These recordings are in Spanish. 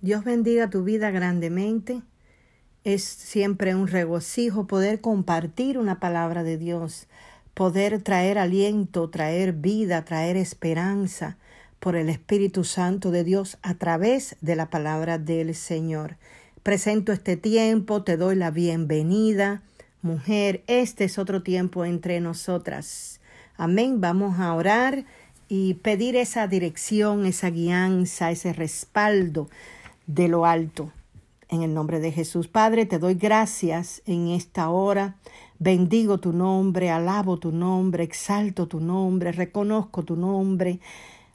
Dios bendiga tu vida grandemente. Es siempre un regocijo poder compartir una palabra de Dios, poder traer aliento, traer vida, traer esperanza por el Espíritu Santo de Dios a través de la palabra del Señor. Presento este tiempo, te doy la bienvenida. Mujer, este es otro tiempo entre nosotras. Amén. Vamos a orar y pedir esa dirección, esa guianza, ese respaldo de lo alto. En el nombre de Jesús, Padre, te doy gracias en esta hora. Bendigo tu nombre, alabo tu nombre, exalto tu nombre, reconozco tu nombre.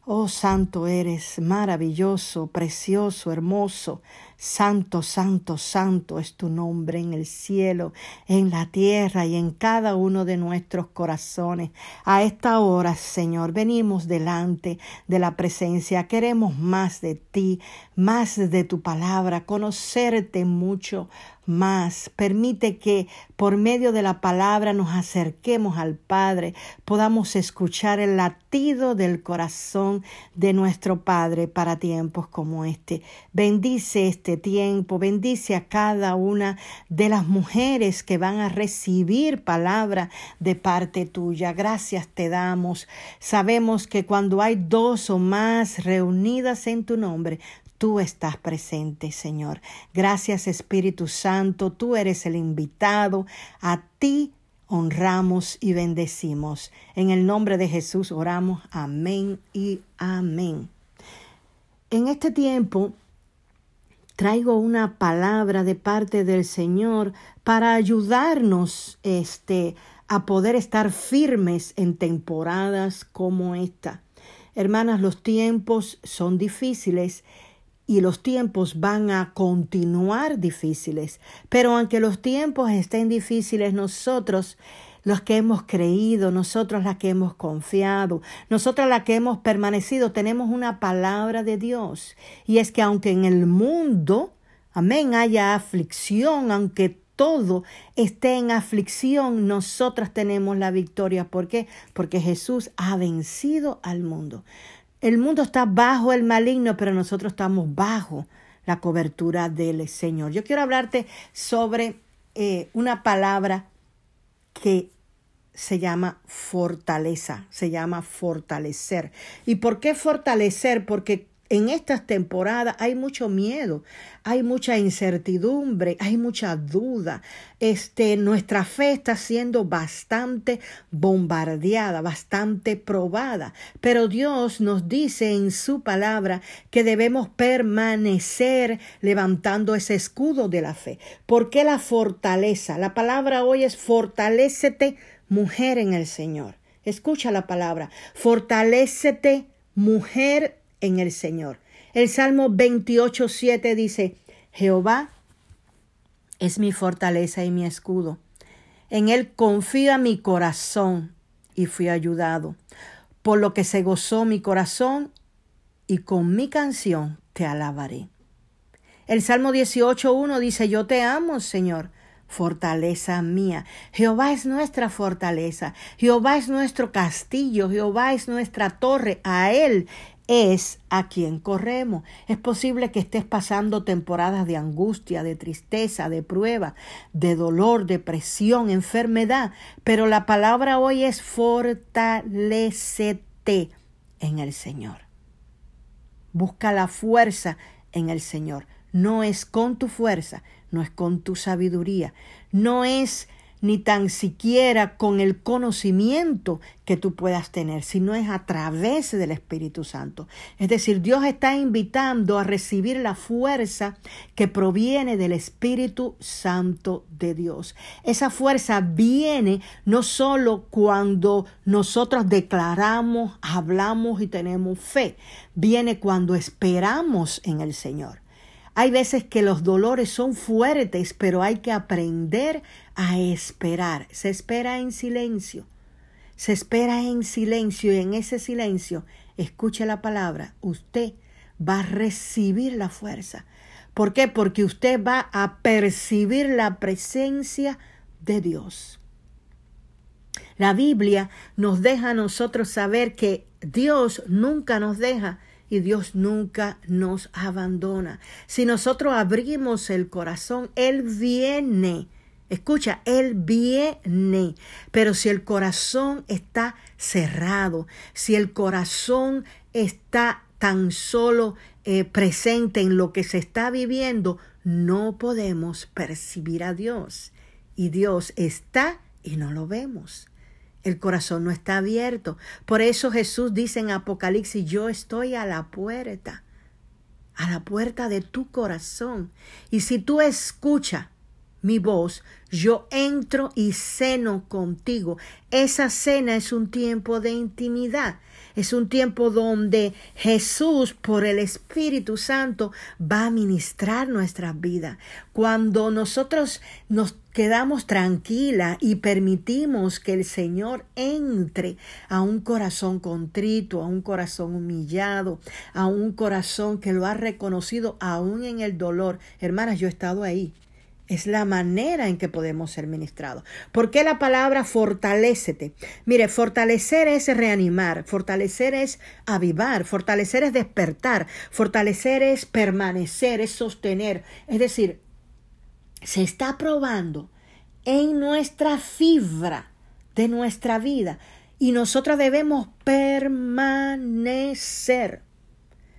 Oh Santo eres, maravilloso, precioso, hermoso. Santo, santo, santo es tu nombre en el cielo, en la tierra y en cada uno de nuestros corazones. A esta hora, Señor, venimos delante de la presencia. Queremos más de ti, más de tu palabra, conocerte mucho más. Permite que por medio de la palabra nos acerquemos al Padre, podamos escuchar el latido del corazón de nuestro Padre para tiempos como este. Bendice este tiempo, bendice a cada una de las mujeres que van a recibir palabra de parte tuya. Gracias te damos. Sabemos que cuando hay dos o más reunidas en tu nombre, tú estás presente, Señor. Gracias, Espíritu Santo, tú eres el invitado. A ti honramos y bendecimos. En el nombre de Jesús oramos. Amén y amén. En este tiempo traigo una palabra de parte del Señor para ayudarnos este a poder estar firmes en temporadas como esta. Hermanas, los tiempos son difíciles y los tiempos van a continuar difíciles. Pero aunque los tiempos estén difíciles, nosotros los que hemos creído, nosotros las que hemos confiado, nosotros las que hemos permanecido, tenemos una palabra de Dios. Y es que aunque en el mundo, amén, haya aflicción, aunque todo esté en aflicción, nosotros tenemos la victoria. ¿Por qué? Porque Jesús ha vencido al mundo. El mundo está bajo el maligno, pero nosotros estamos bajo la cobertura del Señor. Yo quiero hablarte sobre eh, una palabra que se llama fortaleza, se llama fortalecer. ¿Y por qué fortalecer? Porque en estas temporadas hay mucho miedo, hay mucha incertidumbre, hay mucha duda. Este, nuestra fe está siendo bastante bombardeada, bastante probada. Pero Dios nos dice en su palabra que debemos permanecer levantando ese escudo de la fe. ¿Por qué la fortaleza? La palabra hoy es fortalécete mujer en el Señor. Escucha la palabra. Fortalécete mujer en el Señor. El Salmo 28, 7 dice, Jehová es mi fortaleza y mi escudo. En él confía mi corazón y fui ayudado, por lo que se gozó mi corazón y con mi canción te alabaré. El Salmo 18.1 dice, yo te amo, Señor, fortaleza mía. Jehová es nuestra fortaleza, Jehová es nuestro castillo, Jehová es nuestra torre, a Él es a quien corremos. Es posible que estés pasando temporadas de angustia, de tristeza, de prueba, de dolor, depresión, enfermedad, pero la palabra hoy es fortalecete en el Señor. Busca la fuerza en el Señor. No es con tu fuerza, no es con tu sabiduría, no es ni tan siquiera con el conocimiento que tú puedas tener, sino es a través del Espíritu Santo. Es decir, Dios está invitando a recibir la fuerza que proviene del Espíritu Santo de Dios. Esa fuerza viene no solo cuando nosotros declaramos, hablamos y tenemos fe, viene cuando esperamos en el Señor. Hay veces que los dolores son fuertes, pero hay que aprender a esperar. Se espera en silencio. Se espera en silencio y en ese silencio, escuche la palabra, usted va a recibir la fuerza. ¿Por qué? Porque usted va a percibir la presencia de Dios. La Biblia nos deja a nosotros saber que Dios nunca nos deja y Dios nunca nos abandona. Si nosotros abrimos el corazón, Él viene. Escucha, Él viene, pero si el corazón está cerrado, si el corazón está tan solo eh, presente en lo que se está viviendo, no podemos percibir a Dios. Y Dios está y no lo vemos. El corazón no está abierto. Por eso Jesús dice en Apocalipsis, yo estoy a la puerta, a la puerta de tu corazón. Y si tú escuchas mi voz, yo entro y ceno contigo. Esa cena es un tiempo de intimidad. Es un tiempo donde Jesús, por el Espíritu Santo, va a ministrar nuestras vidas. Cuando nosotros nos quedamos tranquila y permitimos que el Señor entre a un corazón contrito, a un corazón humillado, a un corazón que lo ha reconocido aún en el dolor. Hermanas, yo he estado ahí. Es la manera en que podemos ser ministrados. ¿Por qué la palabra fortalécete? Mire, fortalecer es reanimar, fortalecer es avivar, fortalecer es despertar, fortalecer es permanecer, es sostener. Es decir, se está probando en nuestra fibra de nuestra vida y nosotros debemos permanecer.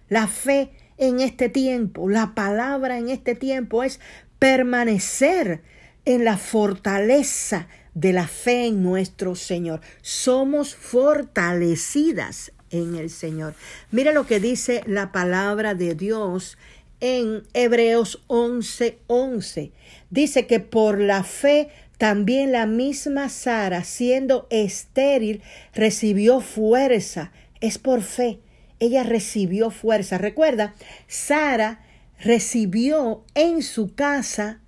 La fe en este tiempo, la palabra en este tiempo es permanecer en la fortaleza de la fe en nuestro Señor. Somos fortalecidas en el Señor. Mira lo que dice la palabra de Dios en Hebreos 11:11. 11. Dice que por la fe también la misma Sara, siendo estéril, recibió fuerza. Es por fe. Ella recibió fuerza. Recuerda, Sara recibió en su casa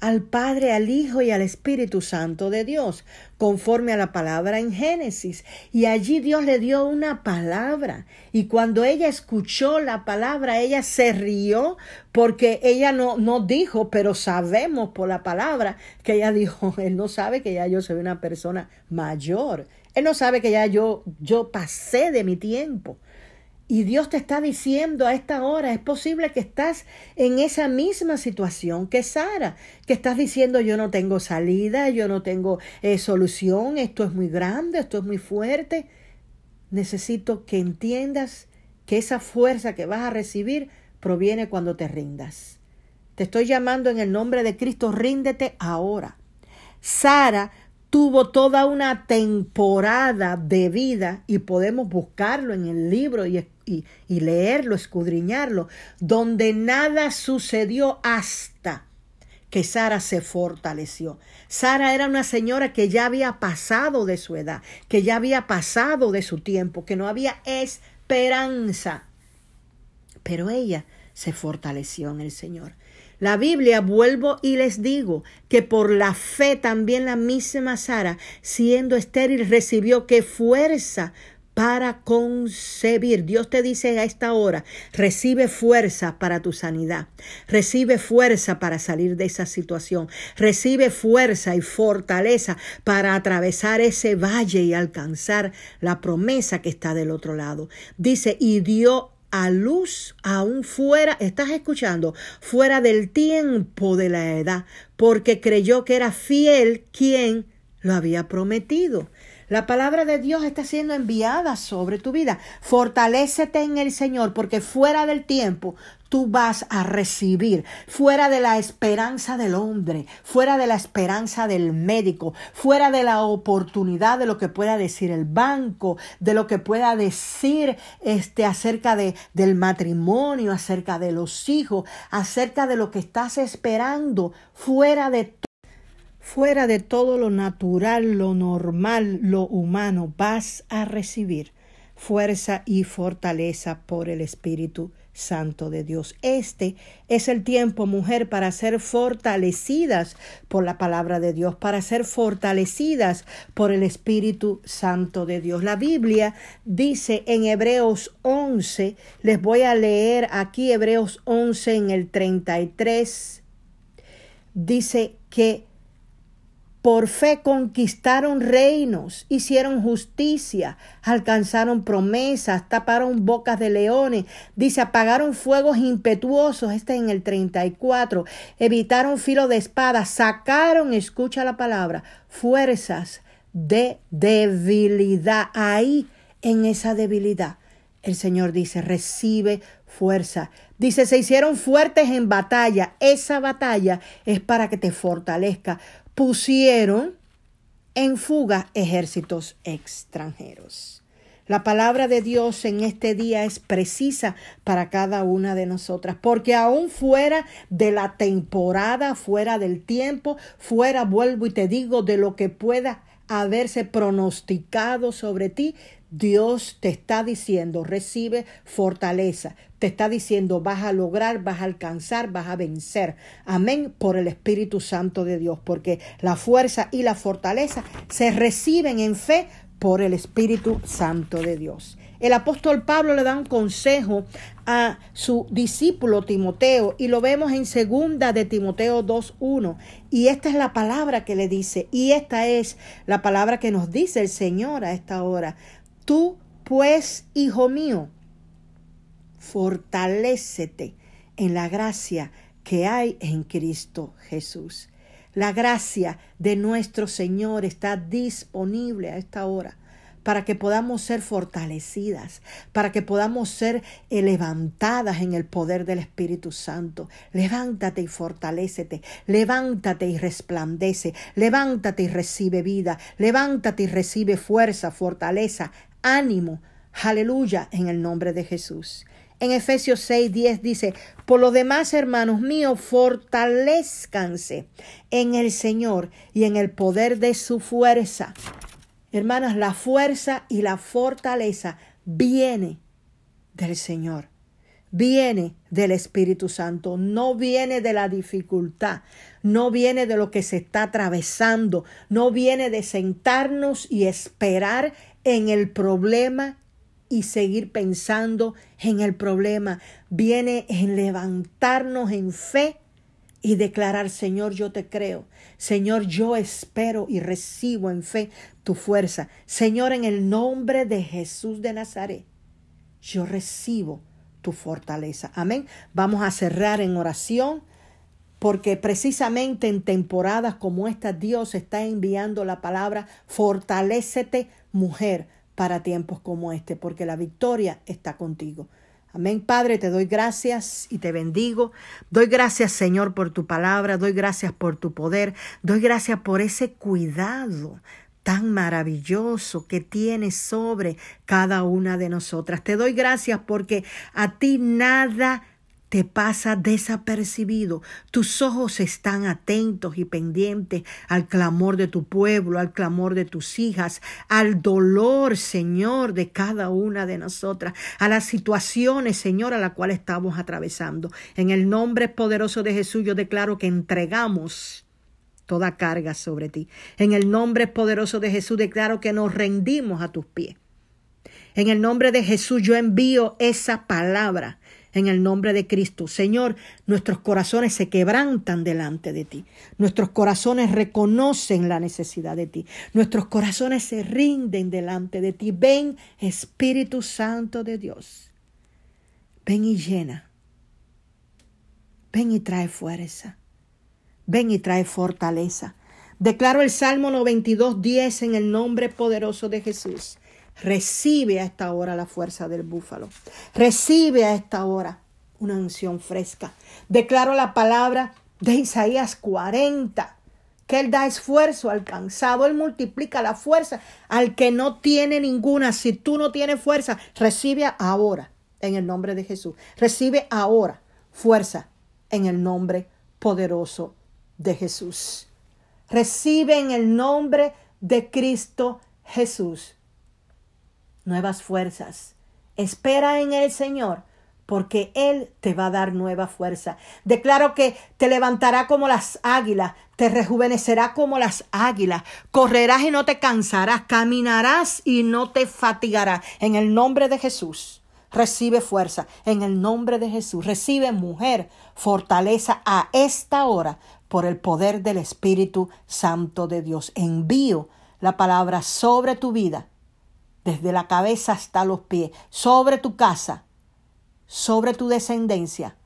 al Padre, al Hijo y al Espíritu Santo de Dios, conforme a la palabra en Génesis. Y allí Dios le dio una palabra. Y cuando ella escuchó la palabra, ella se rió porque ella no, no dijo, pero sabemos por la palabra que ella dijo, él no sabe que ya yo soy una persona mayor. Él no sabe que ya yo, yo pasé de mi tiempo. Y Dios te está diciendo a esta hora, es posible que estás en esa misma situación que Sara, que estás diciendo yo no tengo salida, yo no tengo eh, solución, esto es muy grande, esto es muy fuerte. Necesito que entiendas que esa fuerza que vas a recibir proviene cuando te rindas. Te estoy llamando en el nombre de Cristo, ríndete ahora. Sara tuvo toda una temporada de vida y podemos buscarlo en el libro y, leerlo, escudriñarlo, donde nada sucedió hasta que Sara se fortaleció. Sara era una señora que ya había pasado de su edad, que ya había pasado de su tiempo, que no había esperanza. Pero ella se fortaleció en el Señor. La Biblia, vuelvo y les digo, que por la fe también la misma Sara, siendo estéril, recibió que fuerza para concebir. Dios te dice a esta hora, recibe fuerza para tu sanidad, recibe fuerza para salir de esa situación, recibe fuerza y fortaleza para atravesar ese valle y alcanzar la promesa que está del otro lado. Dice, y dio a luz aún fuera, estás escuchando, fuera del tiempo de la edad, porque creyó que era fiel quien lo había prometido. La palabra de Dios está siendo enviada sobre tu vida. Fortalécete en el Señor porque fuera del tiempo tú vas a recibir, fuera de la esperanza del hombre, fuera de la esperanza del médico, fuera de la oportunidad de lo que pueda decir el banco, de lo que pueda decir este acerca de del matrimonio, acerca de los hijos, acerca de lo que estás esperando, fuera de Fuera de todo lo natural, lo normal, lo humano, vas a recibir fuerza y fortaleza por el Espíritu Santo de Dios. Este es el tiempo, mujer, para ser fortalecidas por la palabra de Dios, para ser fortalecidas por el Espíritu Santo de Dios. La Biblia dice en Hebreos 11, les voy a leer aquí Hebreos 11 en el 33, dice que por fe conquistaron reinos, hicieron justicia, alcanzaron promesas, taparon bocas de leones, dice, apagaron fuegos impetuosos, este en el 34, evitaron filo de espada, sacaron, escucha la palabra, fuerzas de debilidad. Ahí, en esa debilidad, el Señor dice, recibe fuerza. Dice, se hicieron fuertes en batalla. Esa batalla es para que te fortalezca pusieron en fuga ejércitos extranjeros. La palabra de Dios en este día es precisa para cada una de nosotras, porque aún fuera de la temporada, fuera del tiempo, fuera, vuelvo y te digo, de lo que pueda haberse pronosticado sobre ti, Dios te está diciendo, recibe fortaleza, te está diciendo, vas a lograr, vas a alcanzar, vas a vencer. Amén por el Espíritu Santo de Dios, porque la fuerza y la fortaleza se reciben en fe por el Espíritu Santo de Dios. El apóstol Pablo le da un consejo a su discípulo Timoteo y lo vemos en segunda de Timoteo 2.1 y esta es la palabra que le dice y esta es la palabra que nos dice el Señor a esta hora. Tú, pues, hijo mío, fortalécete en la gracia que hay en Cristo Jesús. La gracia de nuestro Señor está disponible a esta hora para que podamos ser fortalecidas, para que podamos ser levantadas en el poder del Espíritu Santo. Levántate y fortalécete, levántate y resplandece, levántate y recibe vida, levántate y recibe fuerza, fortaleza, ánimo. Aleluya en el nombre de Jesús. En Efesios 6, 10 dice, por lo demás, hermanos míos, fortalezcanse en el Señor y en el poder de su fuerza. Hermanas, la fuerza y la fortaleza viene del Señor, viene del Espíritu Santo, no viene de la dificultad, no viene de lo que se está atravesando, no viene de sentarnos y esperar en el problema y seguir pensando en el problema. Viene en levantarnos en fe y declarar, Señor, yo te creo. Señor, yo espero y recibo en fe tu fuerza. Señor, en el nombre de Jesús de Nazaret, yo recibo tu fortaleza. Amén. Vamos a cerrar en oración porque precisamente en temporadas como esta Dios está enviando la palabra, fortalécete mujer para tiempos como este, porque la victoria está contigo. Amén, Padre, te doy gracias y te bendigo. Doy gracias, Señor, por tu palabra, doy gracias por tu poder, doy gracias por ese cuidado tan maravilloso que tienes sobre cada una de nosotras. Te doy gracias porque a ti nada te pasa desapercibido. Tus ojos están atentos y pendientes al clamor de tu pueblo, al clamor de tus hijas, al dolor, Señor, de cada una de nosotras, a las situaciones, Señor, a la cual estamos atravesando. En el nombre poderoso de Jesús yo declaro que entregamos toda carga sobre ti. En el nombre poderoso de Jesús declaro que nos rendimos a tus pies. En el nombre de Jesús yo envío esa palabra en el nombre de Cristo. Señor, nuestros corazones se quebrantan delante de ti. Nuestros corazones reconocen la necesidad de ti. Nuestros corazones se rinden delante de ti. Ven, Espíritu Santo de Dios. Ven y llena. Ven y trae fuerza. Ven y trae fortaleza. Declaro el Salmo 92, 10 en el nombre poderoso de Jesús. Recibe a esta hora la fuerza del búfalo. Recibe a esta hora una unción fresca. Declaro la palabra de Isaías 40, que Él da esfuerzo al cansado, Él multiplica la fuerza al que no tiene ninguna. Si tú no tienes fuerza, recibe ahora en el nombre de Jesús. Recibe ahora fuerza en el nombre poderoso de Jesús. Recibe en el nombre de Cristo Jesús nuevas fuerzas. Espera en el Señor, porque Él te va a dar nueva fuerza. Declaro que te levantará como las águilas, te rejuvenecerá como las águilas, correrás y no te cansarás, caminarás y no te fatigarás. En el nombre de Jesús, recibe fuerza. En el nombre de Jesús, recibe mujer, fortaleza a esta hora por el poder del Espíritu Santo de Dios. Envío la palabra sobre tu vida, desde la cabeza hasta los pies, sobre tu casa, sobre tu descendencia,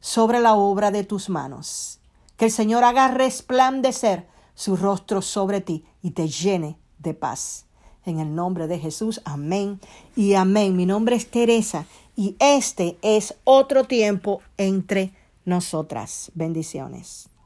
sobre la obra de tus manos. Que el Señor haga resplandecer su rostro sobre ti y te llene de paz. En el nombre de Jesús, amén y amén. Mi nombre es Teresa y este es otro tiempo entre nosotras. Bendiciones.